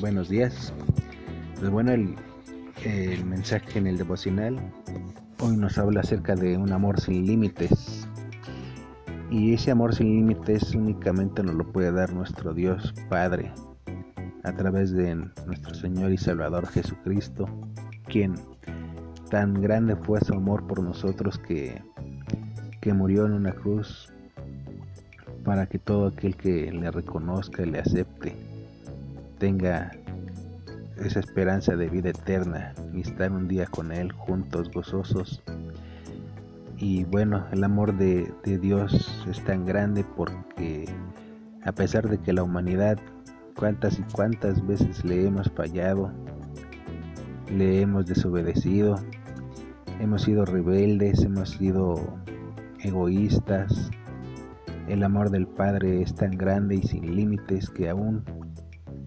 buenos días. Pues bueno, el, mensaje en el devocional hoy nos habla acerca de un amor sin límites. Y ese amor sin límites únicamente nos lo puede dar nuestro Dios Padre a través de nuestro Señor y Salvador Jesucristo, quien tan grande fue su amor por nosotros que, que murió en una cruz para que todo aquel que le reconozca y le acepte tenga esa esperanza de vida eterna y estar un día con Él juntos, gozosos. Y bueno, el amor de, Dios es tan grande porque a pesar de que la humanidad cuántas y cuántas veces le hemos fallado, le hemos desobedecido, hemos sido rebeldes, hemos sido egoístas, el amor del Padre es tan grande y sin límites que aún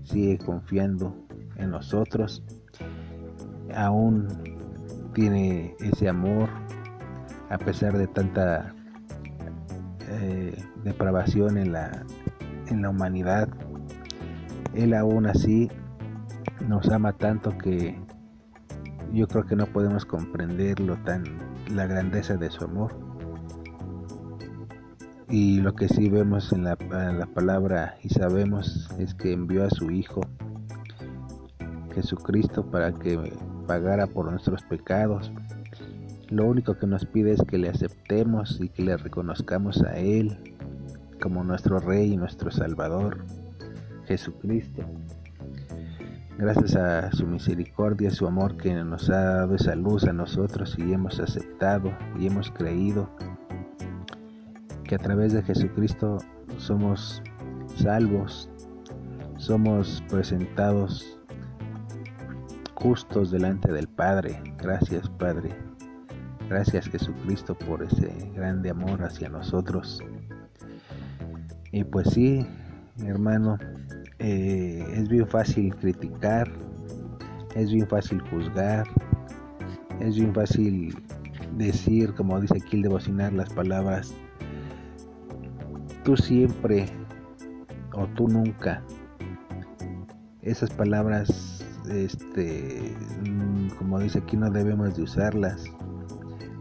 sigue confiando en nosotros, aún tiene ese amor a pesar de tanta eh, depravación en la, en la humanidad. Él aún así nos ama tanto que yo creo que no podemos comprenderlo tan la grandeza de su amor y lo que sí vemos en la, palabra y sabemos es que envió a su Hijo Jesucristo para que pagara por nuestros pecados. Lo único que nos pide es que le aceptemos y que le reconozcamos a Él como nuestro Rey y nuestro Salvador, Jesucristo. Gracias a su misericordia, su amor que nos ha dado esa luz a nosotros y hemos aceptado y hemos creído que a través de Jesucristo somos salvos, somos presentados justos delante del Padre. Gracias Padre. Gracias Jesucristo por ese grande amor hacia nosotros. Y pues sí, hermano, eh, es bien fácil criticar, es bien fácil juzgar, es bien fácil decir, como dice aquí el devocionar, las palabras tú siempre o tú nunca. Esas palabras, este, mm, como dice aquí, no debemos de usarlas,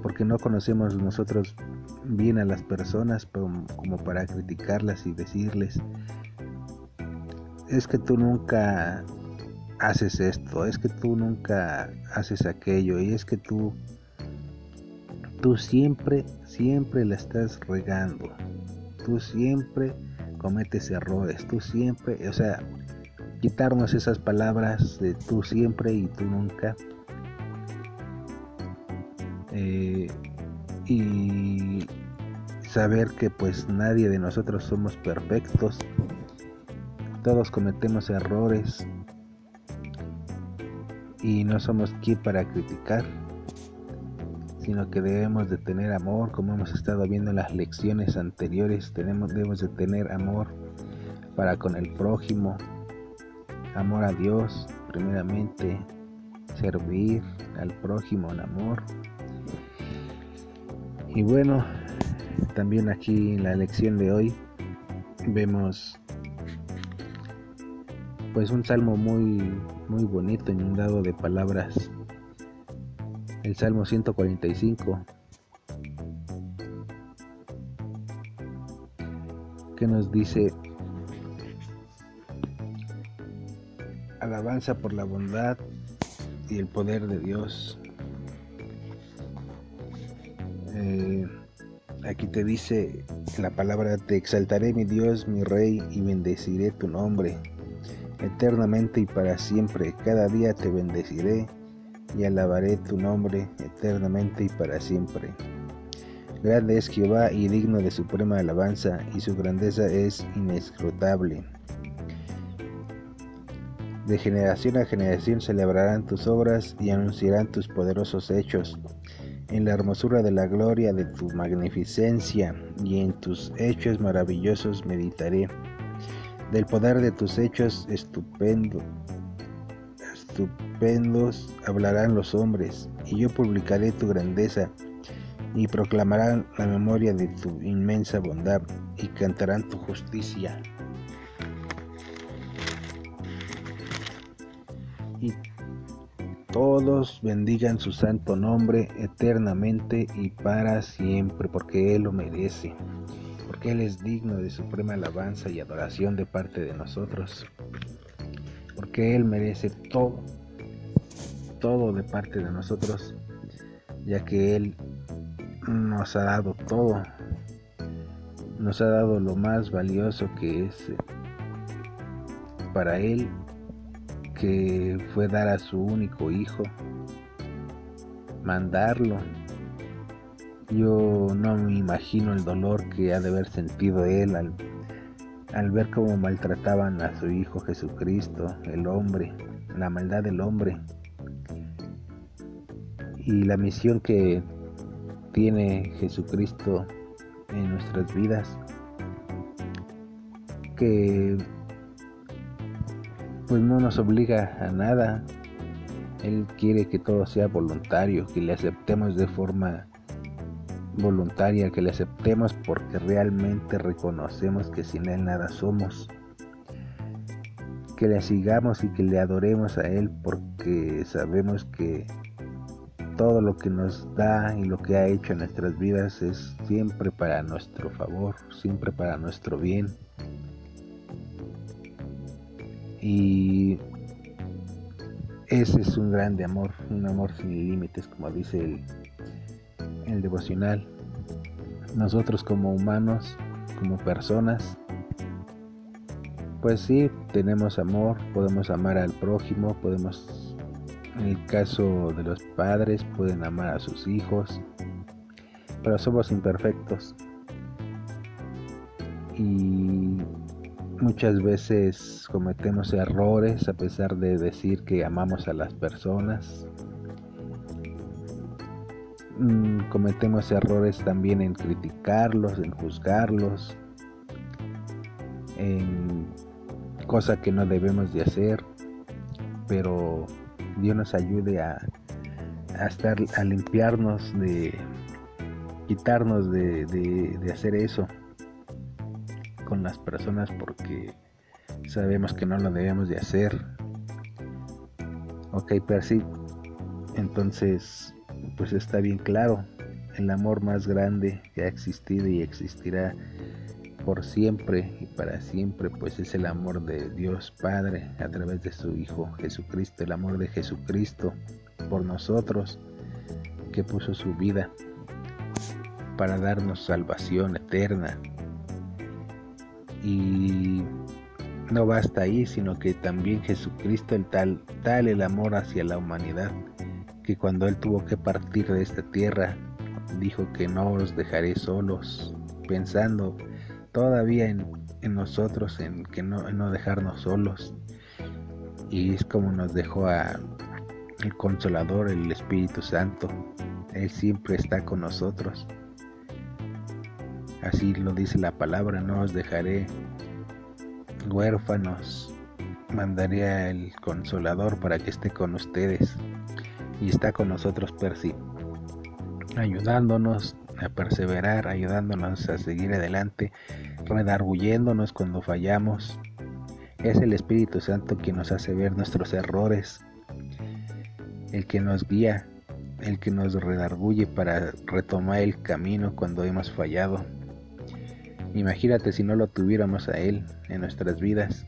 porque no conocemos nosotros bien a las personas como para criticarlas y decirles, es que tú nunca haces esto, es que tú nunca haces aquello, y es que tú, tú siempre, siempre la estás regando tú siempre cometes errores, tú siempre, o sea, quitarnos esas palabras de tú siempre y tú nunca. Eh, y saber que pues nadie de nosotros somos perfectos, todos cometemos errores. Y no somos quien para criticar sino que debemos de tener amor, como hemos estado viendo en las lecciones anteriores, tenemos, debemos de tener amor para con el prójimo, amor a Dios, primeramente, servir al prójimo en amor. Y bueno, también aquí en la lección de hoy vemos pues un salmo muy muy bonito inundado de palabras el Salmo 145, que nos dice, alabanza por la bondad y el poder de Dios. Eh, aquí te dice la palabra, te exaltaré mi Dios, mi Rey, y bendeciré tu nombre eternamente y para siempre. Cada día te bendeciré y alabaré tu nombre eternamente y para siempre. Grande es Jehová y digno de suprema alabanza, y su grandeza es inescrutable. De generación a generación celebrarán tus obras y anunciarán tus poderosos hechos. En la hermosura de la gloria de tu magnificencia y en tus hechos maravillosos meditaré. Del poder de tus hechos estupendo, estupendos hablarán los hombres, y yo publicaré tu grandeza, y proclamarán la memoria de tu inmensa bondad, y cantarán tu justicia. todos bendigan su santo nombre eternamente y para siempre, porque Él lo merece, porque Él es digno de suprema alabanza y adoración de parte de nosotros, porque Él merece todo, todo de parte de nosotros, ya que Él nos ha dado todo, nos ha dado lo más valioso que es eh, para Él que fue dar a su único hijo, mandarlo. Yo no me imagino el dolor que ha de haber sentido él al, al ver cómo maltrataban a su hijo Jesucristo, el hombre, la maldad del hombre. Y la misión que tiene Jesucristo en nuestras vidas, que pues no nos obliga a nada. Él quiere que todo sea voluntario, que le aceptemos de forma voluntaria, que le aceptemos porque realmente reconocemos que sin Él nada somos. Que le sigamos y que le adoremos a Él porque sabemos que todo lo que nos da y lo que ha hecho en nuestras vidas es siempre para nuestro favor, siempre para nuestro bien. Y ese es un grande amor, un amor sin límites, como dice el, el devocional. Nosotros como humanos, como personas, pues sí, tenemos amor, podemos amar al prójimo, podemos, en el caso de los padres, pueden amar a sus hijos, pero somos imperfectos. Y Muchas veces cometemos errores a pesar de decir que amamos a las personas. Mm, cometemos errores también en criticarlos, en juzgarlos, en cosas que no debemos de hacer, pero Dios nos ayude a, estar, a limpiarnos de, quitarnos de hacer eso con las personas porque sabemos que no lo debemos de hacer. Ok, pero sí, entonces pues está bien claro, el amor más grande que ha existido y existirá por siempre y para siempre, pues es el amor de Dios Padre a través de su Hijo Jesucristo, el amor de Jesucristo por nosotros, que puso su vida para darnos salvación eterna, y no basta ahí, sino que también Jesucristo, el tal, tal el amor hacia la humanidad, que cuando Él tuvo que partir de esta tierra, dijo que no os dejaré solos, pensando todavía en, nosotros, en que no, en no dejarnos solos. Y es como nos dejó el Consolador, el Espíritu Santo. Él siempre está con nosotros. Así lo dice la palabra, no os dejaré huérfanos, mandaré al consolador para que esté con ustedes. Y está con nosotros Percy, ayudándonos a perseverar, ayudándonos a seguir adelante, redarguyéndonos cuando fallamos. Es el Espíritu Santo quien nos hace ver nuestros errores, el que nos guía, el que nos redarguye para retomar el camino cuando hemos fallado. Imagínate si no lo tuviéramos a Él en nuestras vidas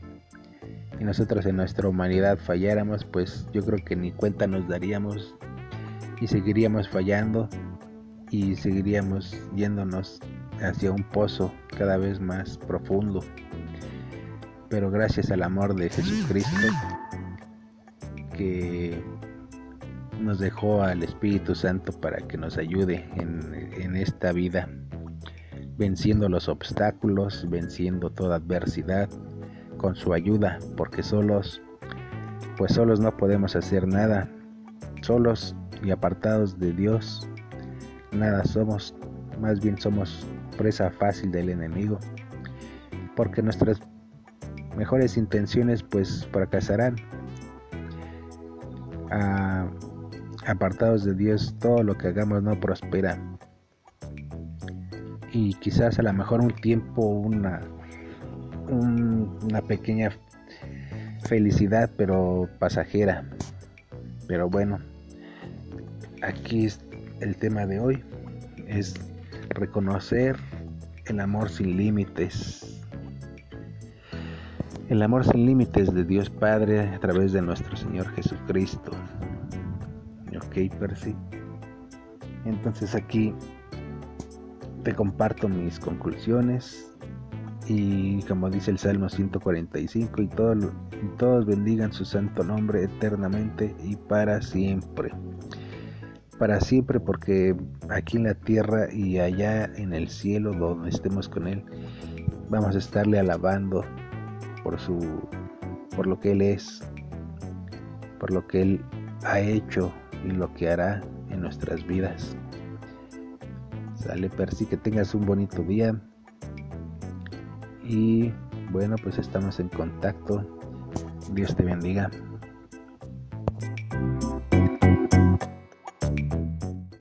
y nosotros en nuestra humanidad falláramos, pues yo creo que ni cuenta nos daríamos y seguiríamos fallando y seguiríamos yéndonos hacia un pozo cada vez más profundo. Pero gracias al amor de Jesucristo que nos dejó al Espíritu Santo para que nos ayude en, en esta vida venciendo los obstáculos, venciendo toda adversidad con su ayuda, porque solos, pues solos no podemos hacer nada, solos y apartados de Dios, nada somos, más bien somos presa fácil del enemigo, porque nuestras mejores intenciones pues fracasarán. Ah, apartados de Dios, todo lo que hagamos no prospera y quizás a lo mejor un tiempo una, una pequeña felicidad pero pasajera Pero bueno, aquí el tema de hoy, es reconocer el amor sin límites. El amor sin límites de Dios Padre a través de nuestro Señor Jesucristo. Ok, Percy. Entonces aquí te comparto mis conclusiones y como dice el Salmo 145 y, y todos bendigan su santo nombre eternamente y para siempre. Para siempre porque aquí en la tierra y allá en el cielo donde estemos con Él vamos a estarle alabando por su por lo que Él es, por lo que Él ha hecho y lo que hará en nuestras vidas. Sale Percy, que tengas un bonito día. Y bueno, pues estamos en contacto. Dios te bendiga.